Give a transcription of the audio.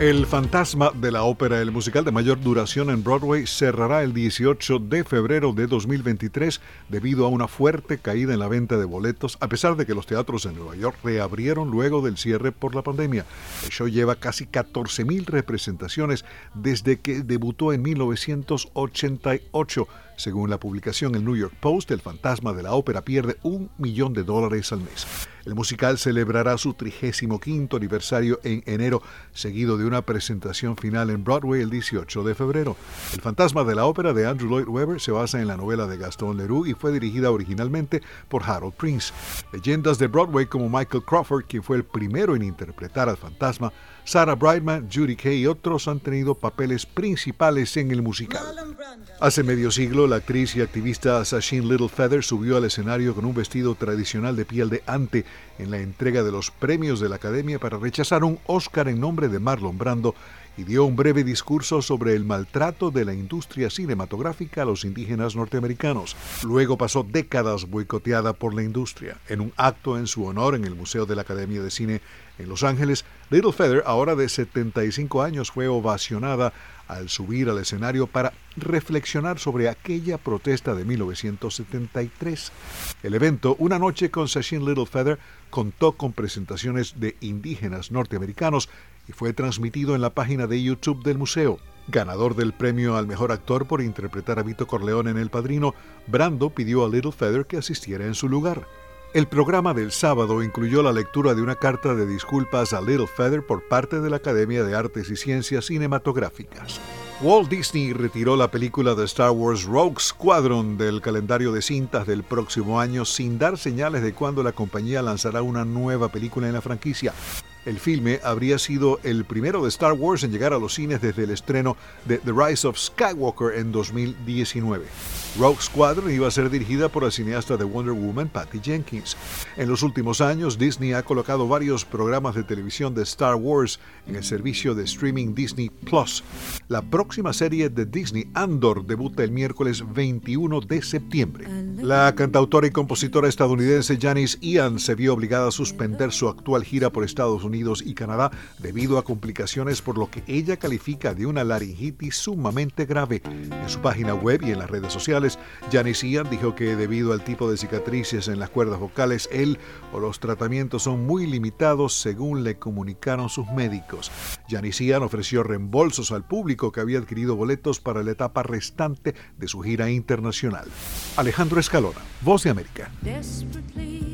El fantasma de la ópera, el musical de mayor duración en Broadway, cerrará el 18 de febrero de 2023 debido a una fuerte caída en la venta de boletos, a pesar de que los teatros en Nueva York reabrieron luego del cierre por la pandemia. El show lleva casi 14.000 representaciones desde que debutó en 1988 según la publicación El New York Post, el fantasma de la ópera pierde un millón de dólares al mes. El musical celebrará su 35 aniversario en enero, seguido de una presentación final en Broadway el 18 de febrero. El fantasma de la ópera de Andrew Lloyd Webber se basa en la novela de Gaston Leroux y fue dirigida originalmente por Harold Prince. Leyendas de Broadway como Michael Crawford, quien fue el primero en interpretar al fantasma, Sarah Brightman, Judy Kay y otros han tenido papeles principales en el musical. Hace medio siglo, la actriz y activista Sasheen Little Feather subió al escenario con un vestido tradicional de piel de ante en la entrega de los premios de la Academia para rechazar un Oscar en nombre de Marlon Brando y dio un breve discurso sobre el maltrato de la industria cinematográfica a los indígenas norteamericanos. Luego pasó décadas boicoteada por la industria. En un acto en su honor en el Museo de la Academia de Cine en Los Ángeles, Little Feather, ahora de 75 años, fue ovacionada al subir al escenario para reflexionar sobre aquella protesta de 1973. El evento, Una noche con Sachin Little Feather, contó con presentaciones de indígenas norteamericanos y fue transmitido en la página de YouTube del museo. Ganador del premio al mejor actor por interpretar a Vito Corleone en El Padrino, Brando pidió a Little Feather que asistiera en su lugar. El programa del sábado incluyó la lectura de una carta de disculpas a Little Feather por parte de la Academia de Artes y Ciencias Cinematográficas. Walt Disney retiró la película de Star Wars Rogue Squadron del calendario de cintas del próximo año sin dar señales de cuándo la compañía lanzará una nueva película en la franquicia. El filme habría sido el primero de Star Wars en llegar a los cines desde el estreno de The Rise of Skywalker en 2019. Rogue Squadron iba a ser dirigida por la cineasta de Wonder Woman, Patty Jenkins. En los últimos años, Disney ha colocado varios programas de televisión de Star Wars en el servicio de streaming Disney Plus. La próxima serie de Disney, Andor, debuta el miércoles 21 de septiembre. La cantautora y compositora estadounidense Janice Ian se vio obligada a suspender su actual gira por Estados Unidos y Canadá debido a complicaciones por lo que ella califica de una laringitis sumamente grave. En su página web y en las redes sociales, Janice Ian dijo que debido al tipo de cicatrices en las cuerdas vocales, él o los tratamientos son muy limitados según le comunicaron sus médicos. Janice Ian ofreció reembolsos al público que había adquirido boletos para la etapa restante de su gira internacional. Alejandro Escalona, Voz de América. Desperately